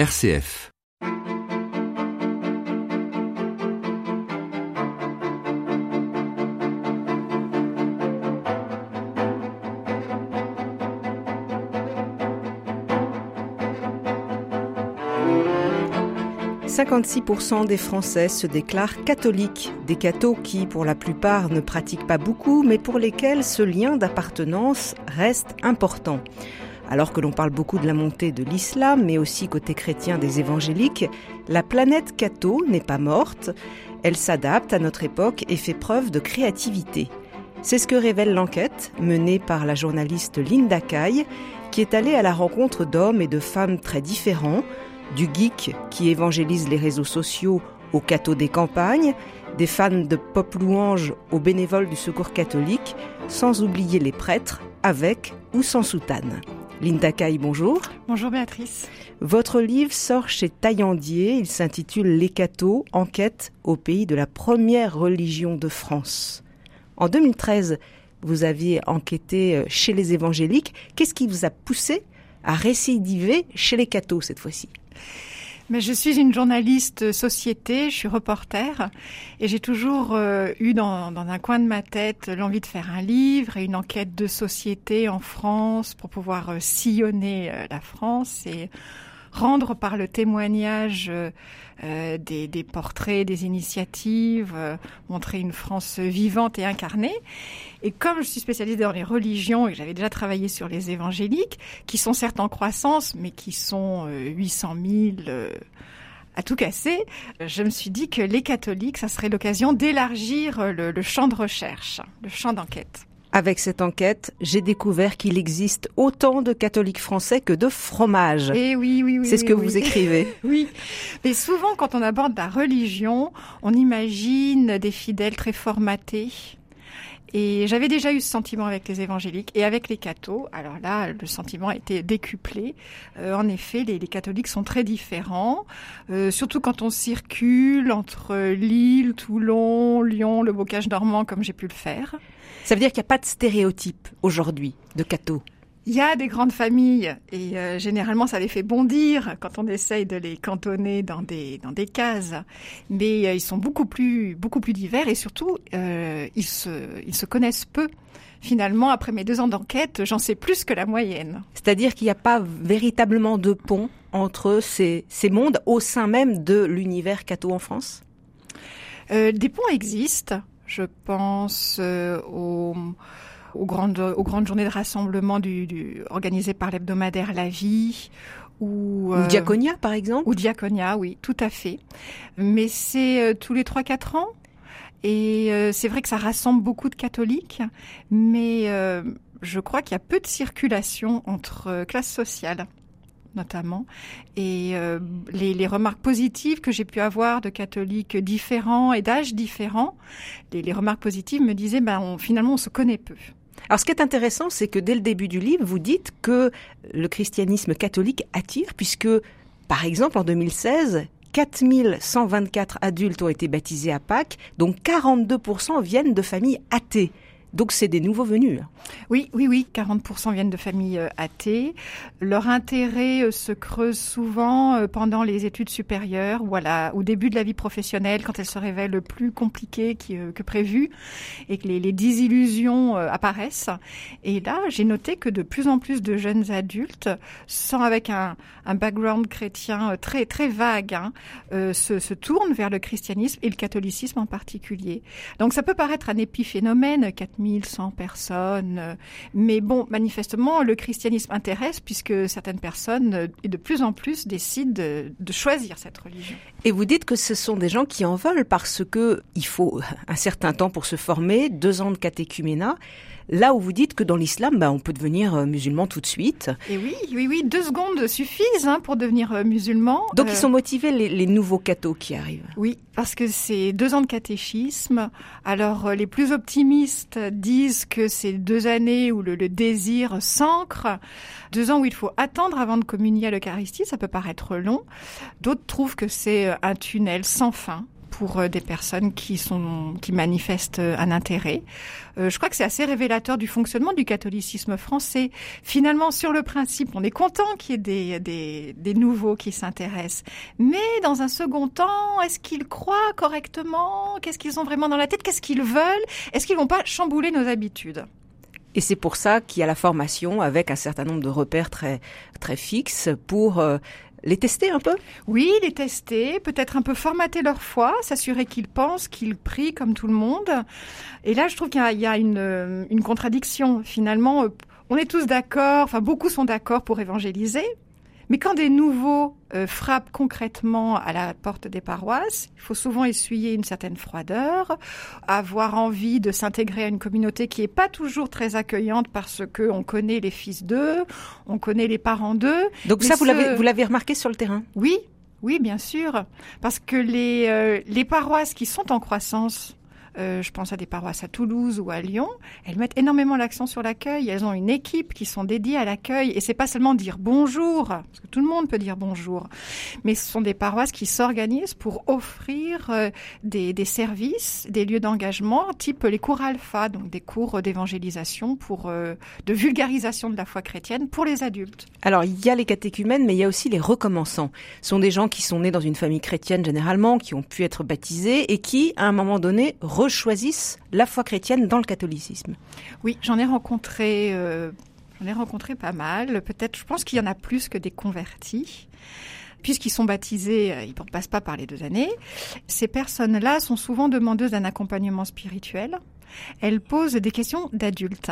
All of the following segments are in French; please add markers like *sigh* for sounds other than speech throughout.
RCF. « 56% des Français se déclarent catholiques, des cathos qui, pour la plupart, ne pratiquent pas beaucoup, mais pour lesquels ce lien d'appartenance reste important. Alors que l'on parle beaucoup de la montée de l'islam, mais aussi côté chrétien des évangéliques, la planète catho n'est pas morte, elle s'adapte à notre époque et fait preuve de créativité. C'est ce que révèle l'enquête menée par la journaliste Linda Kay, qui est allée à la rencontre d'hommes et de femmes très différents, du geek qui évangélise les réseaux sociaux aux cathos des campagnes, des fans de pop louange aux bénévoles du secours catholique, sans oublier les prêtres avec ou sans soutane. Linda Kay, bonjour. Bonjour Béatrice. Votre livre sort chez Taillandier. Il s'intitule Les cathos, enquête au pays de la première religion de France. En 2013, vous aviez enquêté euh, chez les évangéliques. Qu'est-ce qui vous a poussé à récidiver chez les cathos cette fois-ci? Mais je suis une journaliste société, je suis reporter et j'ai toujours euh, eu dans, dans, un coin de ma tête l'envie de faire un livre et une enquête de société en France pour pouvoir euh, sillonner euh, la France et rendre par le témoignage euh, euh, des, des, portraits, des initiatives, euh, montrer une France vivante et incarnée. Et comme je suis spécialisée dans les religions et j'avais déjà travaillé sur les évangéliques, qui sont certes en croissance, mais qui sont 800 000 à tout casser, je me suis dit que les catholiques, ça serait l'occasion d'élargir le, le champ de recherche, le champ d'enquête. Avec cette enquête, j'ai découvert qu'il existe autant de catholiques français que de fromages. Et eh oui, oui, oui. C'est ce que oui, vous écrivez. *laughs* oui. Mais souvent, quand on aborde la religion, on imagine des fidèles très formatés. Et j'avais déjà eu ce sentiment avec les évangéliques et avec les cathos. Alors là, le sentiment a été décuplé. Euh, en effet, les, les, catholiques sont très différents, euh, surtout quand on circule entre Lille, Toulon, Lyon, le bocage normand, comme j'ai pu le faire. Ça veut dire qu'il n'y a pas de stéréotype aujourd'hui de cathos? Il y a des grandes familles et euh, généralement ça les fait bondir quand on essaye de les cantonner dans des dans des cases, mais euh, ils sont beaucoup plus beaucoup plus divers et surtout euh, ils se ils se connaissent peu. Finalement, après mes deux ans d'enquête, j'en sais plus que la moyenne. C'est-à-dire qu'il n'y a pas véritablement de pont entre ces, ces mondes au sein même de l'univers catho en France? Euh, Des ponts existent. Je pense euh, aux, aux, grandes, aux grandes journées de rassemblement du, du, organisées par l'hebdomadaire La Vie. Ou, euh, ou, Diaconia, par exemple Ou Diaconia, oui, tout à fait. Mais c'est euh, tous les 3-4 ans. Et euh, c'est vrai que ça rassemble beaucoup de catholiques, mais euh, je crois qu'il y a peu de circulation entre classes sociales notamment. Et euh, les, les, remarques positives que j'ai pu avoir de catholiques différents et d'âges différents, les, les, remarques positives me disaient, ben, on, finalement, on se connaît peu. Alors, ce qui est intéressant, c'est que dès le début du livre, vous dites que le christianisme catholique attire, puisque, par exemple, en 2016, 4124 adultes ont été baptisés à Pâques, dont 42% viennent de familles athées. Donc c'est des nouveaux venus. Oui, oui, oui, 40% viennent de familles athées. Leur intérêt se creuse souvent pendant les études supérieures ou au début de la vie professionnelle, quand elles se révèlent plus compliquées que prévu et que les, les désillusions apparaissent. Et là, j'ai noté que de plus en plus de jeunes adultes, sans avec un, un background chrétien très très vague, hein, euh, se tournent vers le christianisme et le catholicisme en particulier. Donc ça peut paraître un épiphénomène, 4100 personnes. Mais bon, manifestement, le christianisme intéresse puisque certaines personnes, et de plus en plus, décident de, de, choisir cette religion. Et vous dites que ce sont des gens qui en veulent parce que il faut un certain temps pour se former, deux ans de catéchuménat. Là où vous dites que dans l'islam, bah, on peut devenir musulman tout de suite. Et oui, oui, oui, deux secondes suffisent hein, pour devenir musulman. Donc euh... ils sont motivés les, les nouveaux cathos qui arrivent. Oui, parce que c'est deux ans de catéchisme. Alors les plus optimistes disent que c'est deux années où le, le désir s'ancre, deux ans où il faut attendre avant de communier à l'Eucharistie. Ça peut paraître long. D'autres trouvent que c'est un tunnel sans fin pour des personnes qui sont qui manifestent un intérêt. je crois que c'est assez révélateur du fonctionnement du catholicisme français. Finalement, sur le principe, on est content qu'il y ait des, des, des nouveaux qui s'intéressent, mais dans un second temps, est-ce qu'ils croient correctement? Qu'est-ce qu'ils ont vraiment dans la tête? Qu'est-ce qu'ils veulent? Est-ce qu'ils vont pas chambouler nos habitudes? Et c'est pour ça qu'il y a la formation avec un certain nombre de repères très très fixes pour euh, les tester un peu? Oui, les tester, peut-être un peu formater leur foi, s'assurer qu'ils pensent, qu'ils prient comme tout le monde. Et là, je trouve qu'il y a, une, euh, une contradiction. Finalement, euh, on est tous d'accord, enfin beaucoup sont d'accord pour évangéliser, mais quand des nouveaux euh, frappent concrètement à la porte des paroisses, il faut souvent essuyer une certaine froideur, avoir envie de s'intégrer à une communauté qui est pas toujours très accueillante parce que on connaît les fils d'eux, on connaît les parents d'eux. Donc ça, vous l'avez vous l'avez remarqué sur le terrain? Oui, oui, bien sûr, parce que les euh, les paroisses qui sont en croissance euh, je pense à des paroisses à Toulouse ou à Lyon, elles mettent énormément l'accent sur l'accueil. Elles ont une équipe qui sont dédiées à l'accueil. Et c'est pas seulement dire bonjour, parce que tout le monde peut dire bonjour, mais ce sont des paroisses qui s'organisent pour offrir euh, des, services, des lieux d'engagement, type les cours alpha, donc des cours d'évangélisation pour euh, de vulgarisation de la foi chrétienne pour les adultes. Alors il y a les catéchumènes, mais il y a aussi les recommençants. Ce sont des gens qui sont nés dans une famille chrétienne généralement, qui ont pu être baptisés et qui, à un moment donné, choisissent la foi chrétienne dans le catholicisme. Oui, j'en ai rencontré, euh, j'en ai rencontré pas mal. Peut-être, je pense qu'il y en a plus que des convertis. Puisqu'ils sont baptisés, euh, ils ne passent pas par les deux années. Ces personnes-là sont souvent demandeuses d'un accompagnement spirituel. Elles posent des questions d'adultes.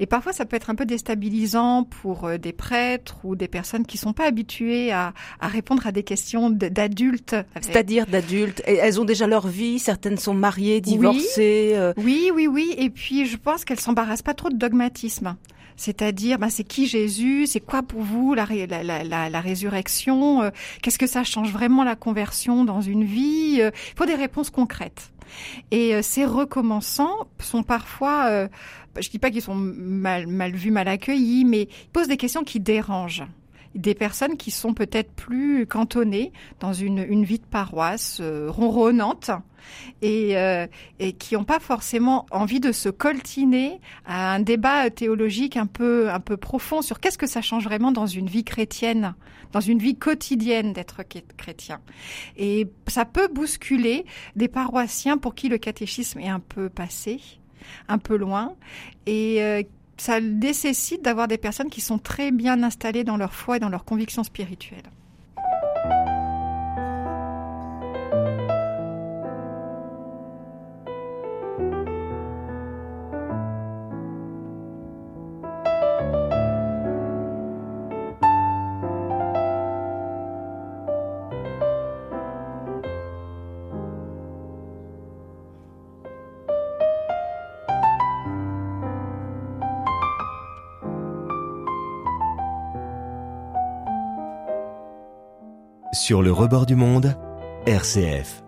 Et parfois, ça peut être un peu déstabilisant pour euh, des prêtres ou des personnes qui sont pas habituées à, à répondre à des questions d'adultes. C'est-à-dire d'adultes. Elles ont déjà leur vie. Certaines sont mariées, divorcées. Oui, euh. oui, oui, oui. Et puis, je pense qu'elles s'embarrassent pas trop de dogmatisme. C'est-à-dire, bah, c'est qui Jésus C'est quoi pour vous la, la, la, la résurrection euh, Qu'est-ce que ça change vraiment la conversion dans une vie Il faut des réponses concrètes. Et ces recommençants sont parfois je dis pas qu'ils sont mal, mal vus, mal accueillis, mais ils posent des questions qui dérangent des personnes qui sont peut-être plus cantonnées dans une, une vie de paroisse euh, ronronnante et, euh, et qui n'ont pas forcément envie de se coltiner à un débat théologique un peu un peu profond sur qu'est-ce que ça change vraiment dans une vie chrétienne, dans une vie quotidienne d'être chrétien. Et ça peut bousculer des paroissiens pour qui le catéchisme est un peu passé un peu loin. Et euh, ça nécessite d'avoir des personnes qui sont très bien installées dans leur foi et dans leurs convictions spirituelles. Sur le rebord du monde, RCF.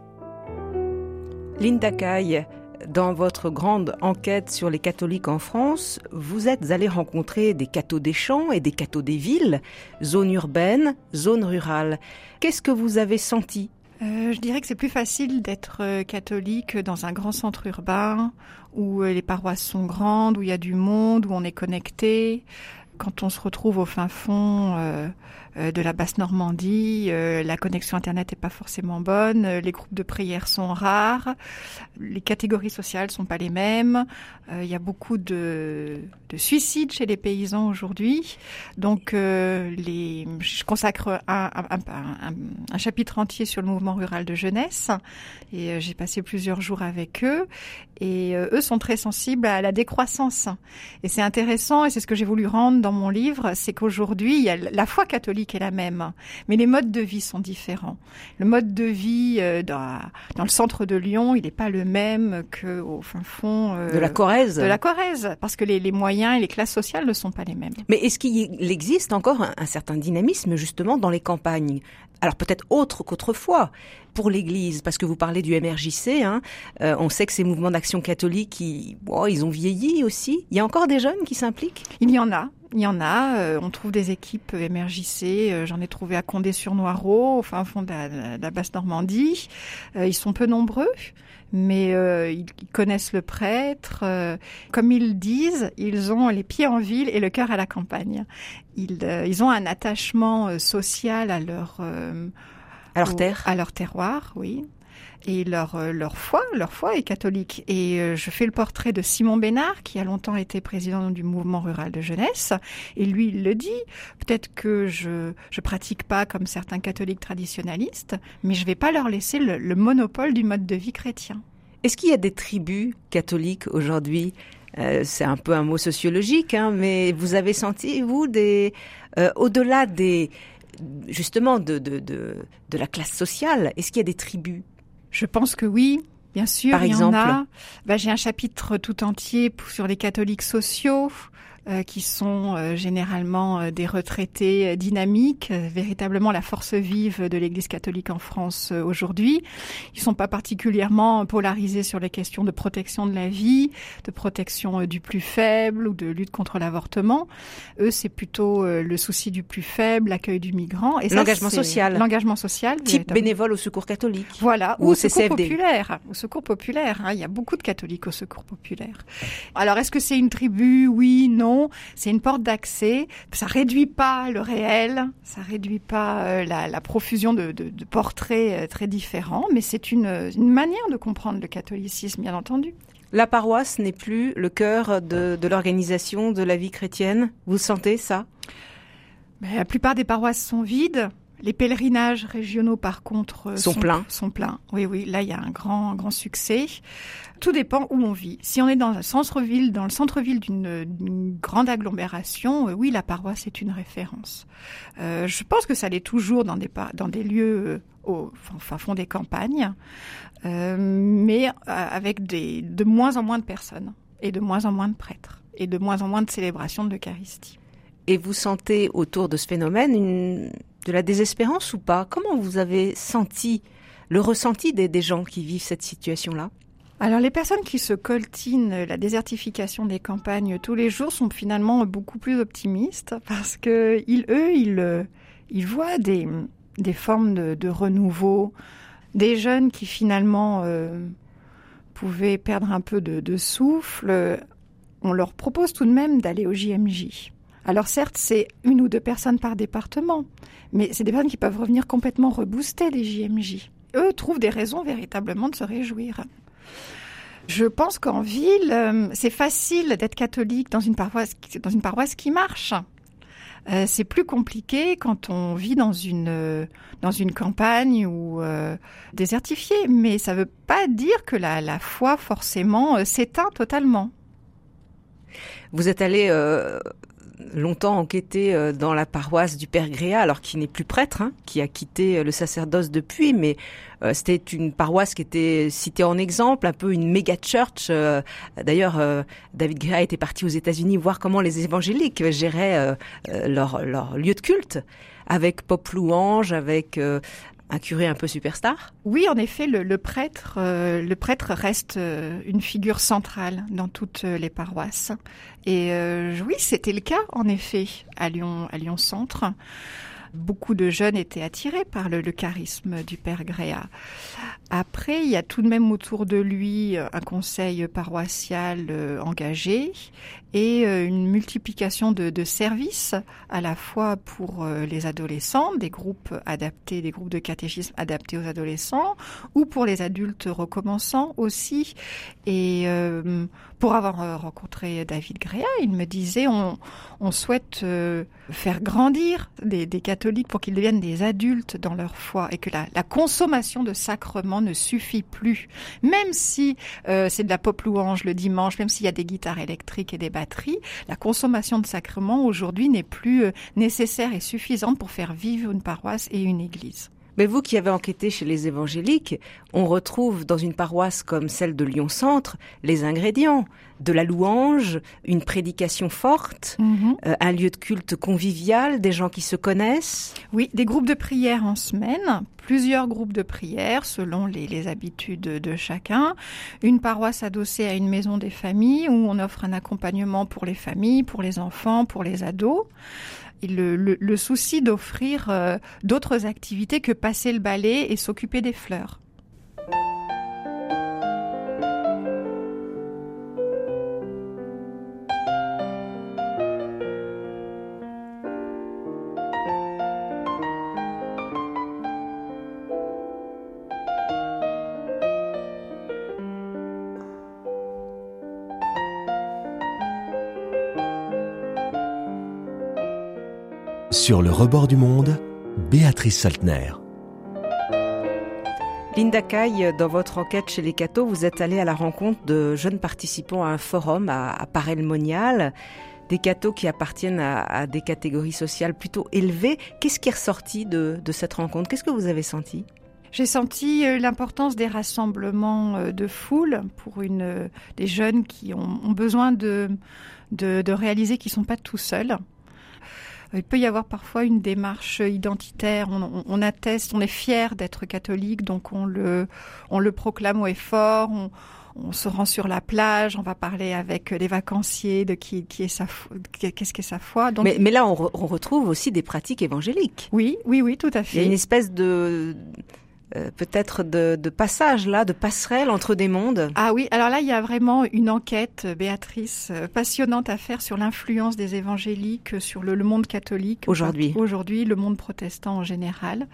Linda Kay, dans votre grande enquête sur les catholiques en France, vous êtes allé rencontrer des cathos des champs et des cathos des villes, zones urbaines, zones rurales. Qu'est-ce que vous avez senti? Euh, je dirais que c'est plus facile d'être euh, catholique dans un grand centre urbain où euh, les paroisses sont grandes, où il y a du monde, où on est connecté. Quand on se retrouve au fin fond euh, de la basse Normandie, euh, la connexion internet n'est pas forcément bonne, euh, les groupes de prière sont rares, les catégories sociales sont pas les mêmes, il y a beaucoup de, de, suicides chez les paysans aujourd'hui, donc je consacre un, chapitre entier sur le mouvement rural de jeunesse et j'ai passé plusieurs jours avec eux et eux sont très sensibles à la décroissance. Et c'est intéressant et c'est ce que j'ai voulu rendre dans mon livre, c'est qu'aujourd'hui la foi catholique est la même, mais les modes de vie sont différents. Le mode de vie euh, dans, dans, le centre de Lyon, il n'est pas le même qu'au fin fond euh, de la Corrèze. De la Corrèze, parce que les, les, moyens et les classes sociales ne sont pas les mêmes. Mais est-ce qu'il existe encore un, un certain dynamisme justement dans les campagnes? Alors peut-être autre qu'autrefois pour l'Église, parce que vous parlez du MRJC, hein, euh, on sait que ces mouvements d'action catholique, ils, ils ont vieilli aussi. Il y a encore des jeunes qui s'impliquent? Il y en a. Il y en a, euh, on trouve des équipes MRJC, euh, j'en ai trouvé à Condé-sur-Noireau, au fond de la, Basse-Normandie. ils sont peu nombreux, mais ils, connaissent le prêtre. comme ils disent, ils ont les pieds en ville et le cœur à la campagne. Ils, ils ont un attachement social à leur à leur terre À leur terroir, oui. Et leur, euh, leur foi, leur foi est catholique. Et euh, je fais le portrait de Simon Bénard, qui a longtemps été président du mouvement rural de jeunesse. Et lui, il le dit. Peut-être que je je pratique pas comme certains catholiques traditionnalistes, mais je vais pas leur laisser le, monopole du mode de vie chrétien. Est-ce qu'il y a des tribus catholiques aujourd'hui? Euh, C'est un peu un mot sociologique, hein, mais vous avez senti, vous, des au-delà des justement de, de, de, de la classe sociale Est-ce qu'il y a des tribus Je pense que oui. Bien sûr, Par il exemple. y en a. Bah, j'ai un chapitre tout entier sur les catholiques sociaux. Euh, qui sont euh, généralement euh, des retraités dynamiques, véritablement la force vive de l'Église catholique en France aujourd'hui. Ils sont pas particulièrement polarisés sur les questions de protection de la vie, de protection du plus faible ou de lutte contre l'avortement. Eux, c'est plutôt le souci du plus faible, l'accueil du migrant et l'engagement social. L'engagement social, type bénévole au Secours catholique. Voilà, ou, au secours populaire. Au secours populaire, hein. il y a beaucoup de catholiques au secours populaire. Alors, est-ce que c'est une tribu? Oui, non c'est une porte d'accès. Ça réduit pas le réel, ça réduit pas euh, la, profusion de, portraits euh, très différents, mais c'est une, manière de comprendre le catholicisme, bien entendu. La paroisse n'est plus le cœur de, l'organisation de la vie chrétienne. Vous sentez ça? Ben, La plupart des paroisses sont vides. Les pèlerinages régionaux, par contre, euh, sont, pleins. Sont pleins. Oui, oui. Là, il y a un grand, grand succès. Tout dépend où on vit. Si on est dans un centre-ville, dans le centre-ville d'une grande agglomération, euh, oui, la paroisse est une référence. Euh, je pense que ça l'est toujours dans des, dans des lieux au enfin, fond des campagnes, euh, mais avec des, de moins en moins de personnes et de moins en moins de prêtres et de moins en moins de célébrations de l'Eucharistie. Et vous sentez autour de ce phénomène une de la désespérance ou pas? Comment vous avez senti le ressenti des, gens qui vivent cette situation-là? Alors les personnes qui se coltinent la désertification des campagnes tous les jours sont finalement beaucoup plus optimistes parce que ils, eux, ils, ils voient des, des formes de, renouveau, des jeunes qui finalement euh, pouvaient perdre un peu de, de souffle. On leur propose tout de même d'aller au JMJ. Alors certes, c'est une ou deux personnes par département, mais c'est des personnes qui peuvent revenir complètement rebooster les JMJ. Eux trouvent des raisons véritablement de se réjouir. Je pense qu'en ville, euh, c'est facile d'être catholique dans une paroisse, dans une paroisse qui marche. Euh, c'est plus compliqué quand on vit dans une euh, dans une campagne ou désertifiée, mais ça ne veut pas dire que la, la foi forcément s'éteint totalement. Vous êtes allé longtemps enquêté euh, dans la paroisse du Père Gréa, alors qu'il n'est plus prêtre, hein, qui a quitté euh, le sacerdoce depuis, mais euh, c'était une paroisse qui était citée en exemple, un peu une méga church. D'ailleurs, David Gréa était parti aux États-Unis voir comment les évangéliques géraient leur, leur lieu de culte avec pop louange, avec un curé un peu superstar Oui, en effet, le, prêtre, euh, le prêtre reste euh, une figure centrale dans toutes euh, les paroisses. Et oui, c'était le cas, en effet, à Lyon, à Lyon Centre. Beaucoup de jeunes étaient attirés par le, charisme du père Gréa. Après, il y a tout de même autour de lui un conseil paroissial engagé et euh, une multiplication de, services à la fois pour euh, les adolescents, des groupes adaptés, des groupes de catéchisme adaptés aux adolescents, ou pour les adultes recommençants aussi. Et euh, pour avoir rencontré David Gréa, il me disait on, on souhaite faire grandir des, des catholiques pour qu'ils deviennent des adultes dans leur foi et que la, consommation de sacrements ne suffit plus, même si c'est de la pop louange le dimanche, même s'il y a des guitares électriques et des la consommation de sacrements aujourd'hui n'est plus euh, nécessaire et suffisante pour faire vivre une paroisse et une église. Mais vous qui avez enquêté chez les évangéliques, on retrouve dans une paroisse comme celle de Lyon-Centre les ingrédients de la louange, une prédication forte, Mhm. euh, un lieu de culte convivial, des gens qui se connaissent. Oui, des groupes de prière en semaine, plusieurs groupes de prière selon les, les habitudes de chacun, une paroisse adossée à une maison des familles où on offre un accompagnement pour les familles, pour les enfants, pour les ados. Le souci d'offrir euh, d'autres activités que passer le balai et s'occuper des fleurs. Sur le rebord du monde, Béatrice Saltner. Linda Kay, dans votre enquête chez les cathos, vous êtes allée à la rencontre de jeunes participants à un forum à, à Paray-le-Monial, des cathos qui appartiennent à, à des catégories sociales plutôt élevées. Qu'est-ce qui est ressorti de, de cette rencontre? Qu'est-ce que vous avez senti? J'ai senti euh, l'importance des rassemblements euh, de foule pour une, euh, des jeunes qui ont, ont besoin de, de, de réaliser qu'ils ne sont pas tout seuls. Il peut y avoir parfois une démarche identitaire. On, on- on atteste, on est fier d'être catholique, donc on le, on le proclame au effort. On, on se rend sur la plage, on va parler avec les vacanciers de qui, qui est sa, foi- qu'est-ce qu'est sa foi. Donc, mais, mais là, on, re- on retrouve aussi des pratiques évangéliques. oui, oui, oui, tout à Il y a fait. une espèce de euh, peut-être de, de passage là, de passerelle entre des mondes. Ah oui, alors là, il y a vraiment une enquête, euh, Béatrice, euh, passionnante à faire sur l'influence des évangéliques sur le, le monde catholique. Aujourd'hui. Aujourd'hui, le monde protestant en général.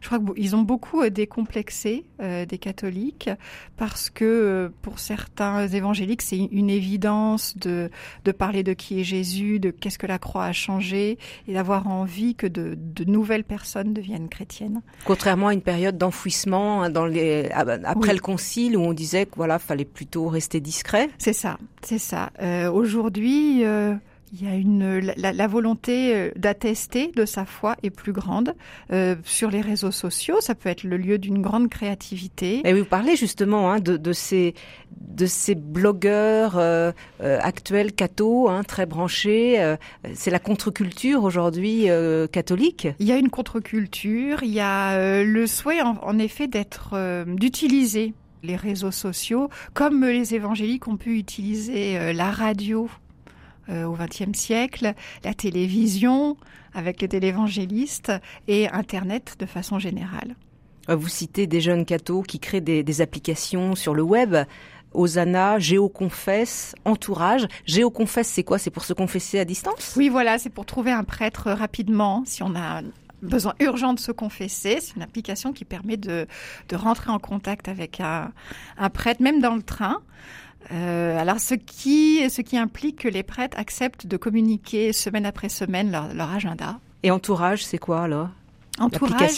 Je crois qu'ils ont beaucoup euh, décomplexé euh, des catholiques parce que euh, pour certains évangéliques, c'est une évidence de, de parler de qui est Jésus, de qu'est-ce que la croix a changé et d'avoir envie que de, de nouvelles personnes deviennent chrétiennes. Contrairement à une période d'enfouissement hein, dans les après Oui. le concile où on disait que voilà fallait plutôt rester discret. C'est ça, c'est ça. Euh, Aujourd'hui, euh, il y a une la, la volonté euh, d'attester de sa foi est plus grande Euh, sur les réseaux sociaux. Ça peut être le lieu d'une grande créativité. Et oui, vous parlez justement hein, de, de ces de ces blogueurs euh, actuels cathos, hein, très branchés. euh, c'est la contre-culture aujourd'hui catholique? Il y a une contre-culture. Il y a le souhait, en, en effet, d'être d'utiliser les réseaux sociaux comme les évangéliques ont pu utiliser la radio au XXe siècle, la télévision avec les télévangélistes et Internet de façon générale. Euh, Vous citez des jeunes cathos qui créent des, des applications sur le web. Osana, Géoconfesse, Entourage. Géoconfesse, c'est quoi? C'est pour se confesser à distance? Oui, voilà, c'est pour trouver un prêtre rapidement si on a besoin urgent de se confesser. C'est une application qui permet de, de rentrer en contact avec un, un prêtre, même dans le train. Euh, alors, ce qui, ce qui implique que les prêtres acceptent de communiquer semaine après semaine leur, leur agenda. Et Entourage, c'est quoi alors? Entourage,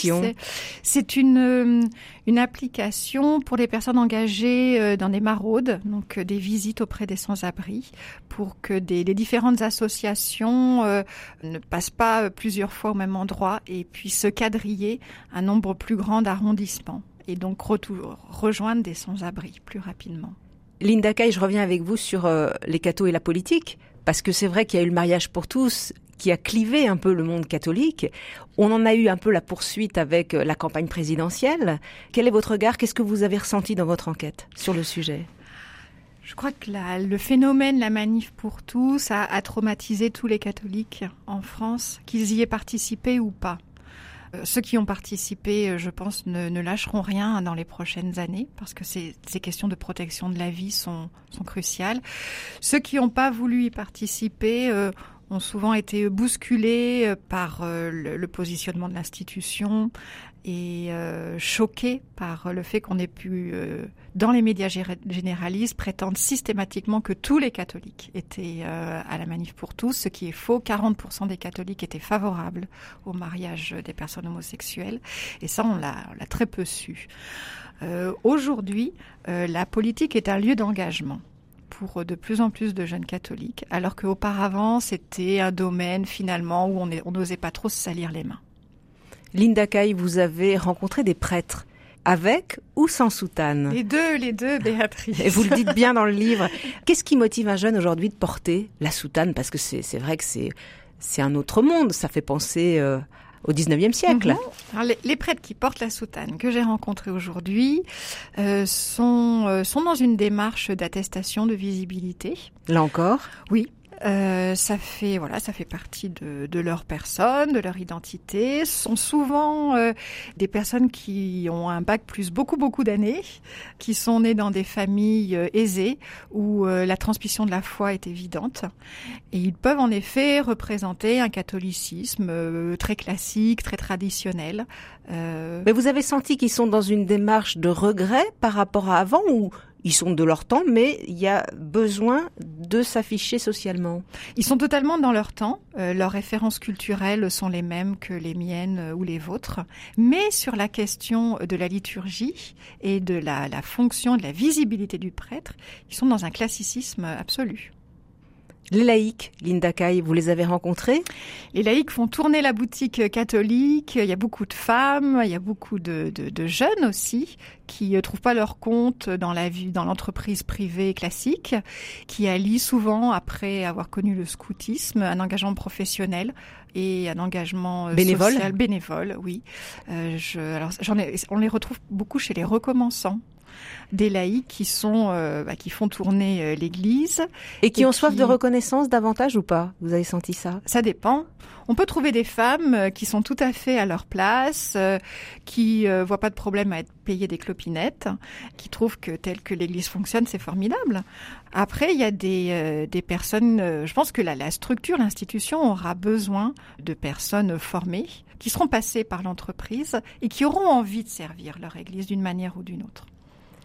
c'est- une, euh, une application pour les personnes engagées euh, dans des maraudes, donc euh, des visites auprès des sans-abri, pour que des, les différentes associations euh, ne passent pas plusieurs fois au même endroit et puissent quadriller un nombre plus grand d'arrondissements et donc retour- rejoindre des sans-abri plus rapidement. Linda Kay, je reviens avec vous sur euh, les cathos et la politique, parce que c'est vrai qu'il y a eu le mariage pour tous qui a clivé un peu le monde catholique. On en a eu un peu la poursuite avec euh, la campagne présidentielle. Quel est votre regard? Qu'est-ce que vous avez ressenti dans votre enquête sur le sujet? Je crois que le phénomène, la manif pour tous, a traumatisé tous les catholiques en France, qu'ils y aient participé ou pas. Euh, Ceux qui ont participé, euh, je pense, ne, lâcheront rien dans les prochaines années, parce que ces, questions de protection de la vie sont, cruciales. Ceux qui n'ont pas voulu y participer euh, ont souvent été bousculés par le positionnement de l'institution et euh, choqués par le fait qu'on ait pu, euh, dans les médias gé- généralistes, prétendre systématiquement que tous les catholiques étaient euh, à la manif pour tous, ce qui est faux. 40% des catholiques étaient favorables au mariage des personnes homosexuelles, et ça, on l'a très peu su. Euh, Aujourd'hui, euh, la politique est un lieu d'engagement pour de plus en plus de jeunes catholiques, alors qu'auparavant, c'était un domaine finalement où on n'osait pas trop se salir les mains. Linda Kay, vous avez rencontré des prêtres avec ou sans soutane? Les deux, les deux, Béatrice. Et vous le dites bien dans le livre. *laughs* Qu'est-ce qui motive un jeune aujourd'hui de porter la soutane? Parce que c'est vrai que c'est un autre monde. Ça fait penser euh, au 19e siècle. Mhm. les, prêtres qui portent la soutane que j'ai rencontrés aujourd'hui euh, sont, euh, sont dans une démarche d'attestation de visibilité. Là encore? Oui, euh, ça fait voilà, ça fait partie de, de, leur personne, de leur identité. Ce sont souvent euh, des personnes qui ont un bac plus beaucoup beaucoup d'années, qui sont nées dans des familles euh, aisées où la transmission de la foi est évidente, et ils peuvent en effet représenter un catholicisme très classique, très traditionnel. Mais vous avez senti qu'ils sont dans une démarche de regret par rapport à avant ou ils sont de leur temps, mais il y a besoin de s'afficher socialement. Ils sont totalement dans leur temps. Euh, leurs références culturelles sont les mêmes que les miennes euh, ou les vôtres. Mais sur la question de la liturgie et de la, la fonction, de la visibilité du prêtre, ils sont dans un classicisme absolu. Les laïcs, Linda Kay, vous les avez rencontrés? Les laïcs font tourner la boutique catholique. Il y a beaucoup de femmes, il y a beaucoup de, jeunes aussi qui ne trouvent pas leur compte dans la vie, dans l'entreprise privée classique, qui allient souvent, après avoir connu le scoutisme, un engagement professionnel et un engagement euh, bénévole. social bénévole, oui. Euh, je, alors, j'en ai, on les retrouve beaucoup chez les recommençants des laïcs qui sont euh, bah, qui font tourner euh, l'Église et qui ont soif de reconnaissance davantage ou pas? Vous avez senti ça? Ça dépend. On peut trouver des femmes euh, qui sont tout à fait à leur place, qui voient pas de problème à être payées des clopinettes, qui trouvent que tel que l'Église fonctionne, c'est formidable. Après, il y a des, des personnes. je pense que la, la structure, l'institution aura besoin de personnes formées qui seront passées par l'entreprise et qui auront envie de servir leur Église d'une manière ou d'une autre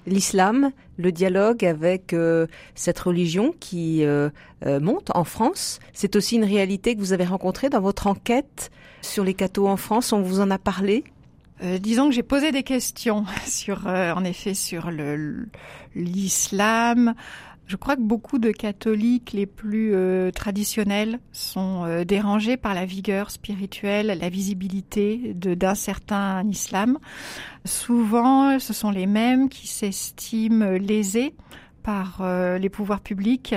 l'islam, le dialogue avec euh, cette religion qui euh, euh, monte en France. C'est aussi une réalité que vous avez rencontrée dans votre enquête sur les cathos en France. On vous en a parlé disons que j'ai posé des questions *laughs* sur, en effet, sur l'islam, je crois que beaucoup de catholiques les plus euh, traditionnels sont euh, dérangés par la vigueur spirituelle, la visibilité d'un certain islam. Souvent, ce sont les mêmes qui s'estiment lésés par euh, les pouvoirs publics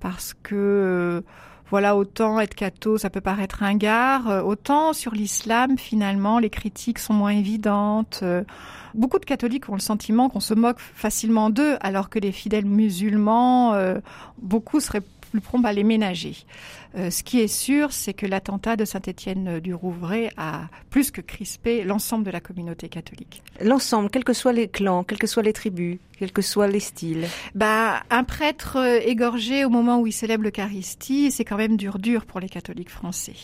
parce que voilà, autant être catho, ça peut paraître ringard, autant sur l'islam, finalement, les critiques sont moins évidentes. Beaucoup de catholiques ont le sentiment qu'on se moque facilement d'eux, alors que les fidèles musulmans, euh, beaucoup seraient plus prompts à les ménager. Euh, ce qui est sûr, c'est que l'attentat de Saint-Étienne du Rouvray a plus que crispé l'ensemble de la communauté catholique. L'ensemble, quels que soient les clans, quelles que soient les tribus, quels que soient les styles. Bah, un prêtre euh, égorgé au moment où il célèbre l'Eucharistie, c'est quand même dur dur pour les catholiques français.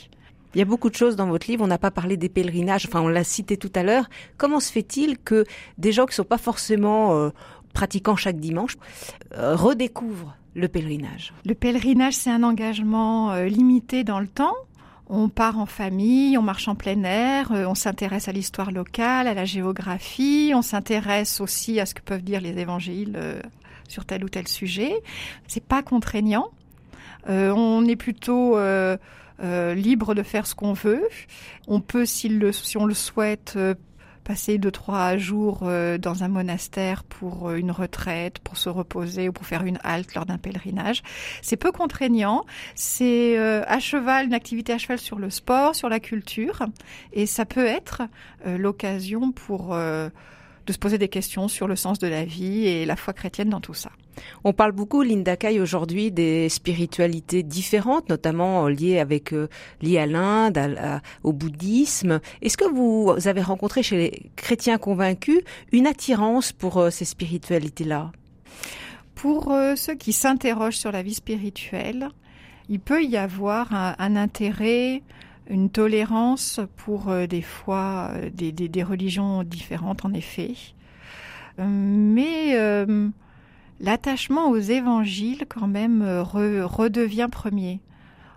Il y a beaucoup de choses dans votre livre. On n'a pas parlé des pèlerinages. Enfin, on l'a cité tout à l'heure. Comment se fait-il que des gens qui sont pas forcément euh, pratiquants chaque dimanche euh, redécouvrent le pèlerinage Le pèlerinage, c'est un engagement euh, limité dans le temps. On part en famille, on marche en plein air, on s'intéresse à l'histoire locale, à la géographie, on s'intéresse aussi à ce que peuvent dire les évangiles sur tel ou tel sujet. C'est pas contraignant. on est plutôt euh, libre de faire ce qu'on veut. On peut, si, on le souhaite, euh, passer deux trois jours euh, dans un monastère pour une retraite, pour se reposer ou pour faire une halte lors d'un pèlerinage. C'est peu contraignant. C'est à cheval, une activité à cheval sur le sport, sur la culture, et ça peut être l'occasion pour de se poser des questions sur le sens de la vie et la foi chrétienne dans tout ça. On parle beaucoup, Linda Kay, aujourd'hui des spiritualités différentes, notamment liées avec euh, liées à l'Inde, au bouddhisme. Est-ce que vous avez rencontré chez les chrétiens convaincus une attirance pour euh, ces spiritualités-là? Pour euh, ceux qui s'interrogent sur la vie spirituelle, il peut y avoir un intérêt une tolérance pour euh, des fois euh, des, religions différentes en effet. Euh, mais l'attachement aux évangiles quand même redevient premier.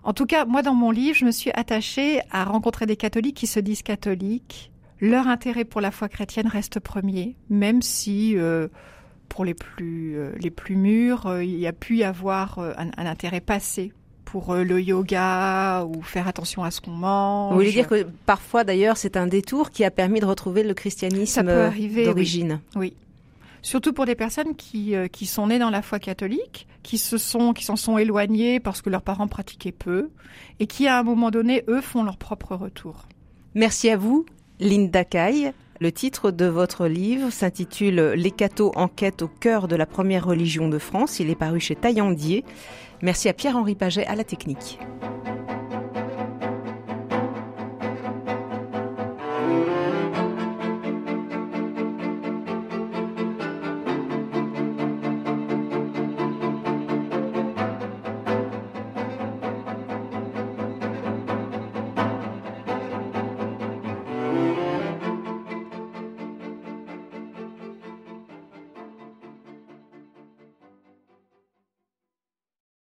En tout cas, moi dans mon livre, je me suis attachée à rencontrer des catholiques qui se disent catholiques. Leur intérêt pour la foi chrétienne reste premier, même si pour les plus les plus mûrs, il y a pu y avoir un intérêt passé pour euh, le yoga ou faire attention à ce qu'on mange. Vous voulez dire que parfois d'ailleurs c'est un détour qui a permis de retrouver le christianisme d'origine oui. Surtout pour des personnes qui, euh, qui sont nées dans la foi catholique, qui se sont, qui s'en sont éloignées parce que leurs parents pratiquaient peu, et qui à un moment donné, eux, font leur propre retour. Merci à vous, Linda Caille. Le titre de votre livre s'intitule Les cathos enquête au cœur de la première religion de France. Il est paru chez Taillandier. Merci à Pierre-Henri Paget à la technique.